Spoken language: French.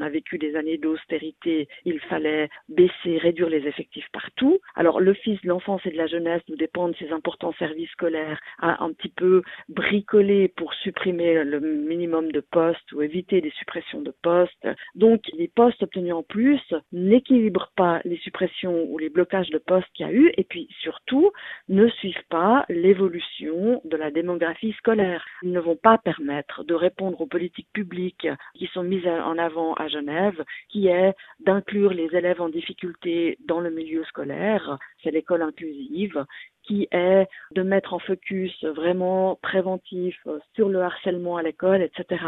on a vécu des années d'austérité, il fallait baisser, réduire les effectifs partout. Alors l'Office de l'enfance et de la jeunesse nous dépend de ces importants services scolaires a un petit peu bricolé pour supprimer le minimum de postes ou éviter des suppressions de postes. Donc les postes obtenus en plus n'équilibrent pas les suppressions ou les blocages de postes qu'il y a eu et puis surtout ne suivent pas l'évolution de la démographie scolaire. Ils ne vont pas permettre de répondre aux politiques publiques qui sont mises en avant à Genève, qui est d'inclure les élèves en difficulté dans le milieu scolaire, c'est l'école inclusive, qui est de mettre en focus vraiment préventif sur le harcèlement à l'école, etc.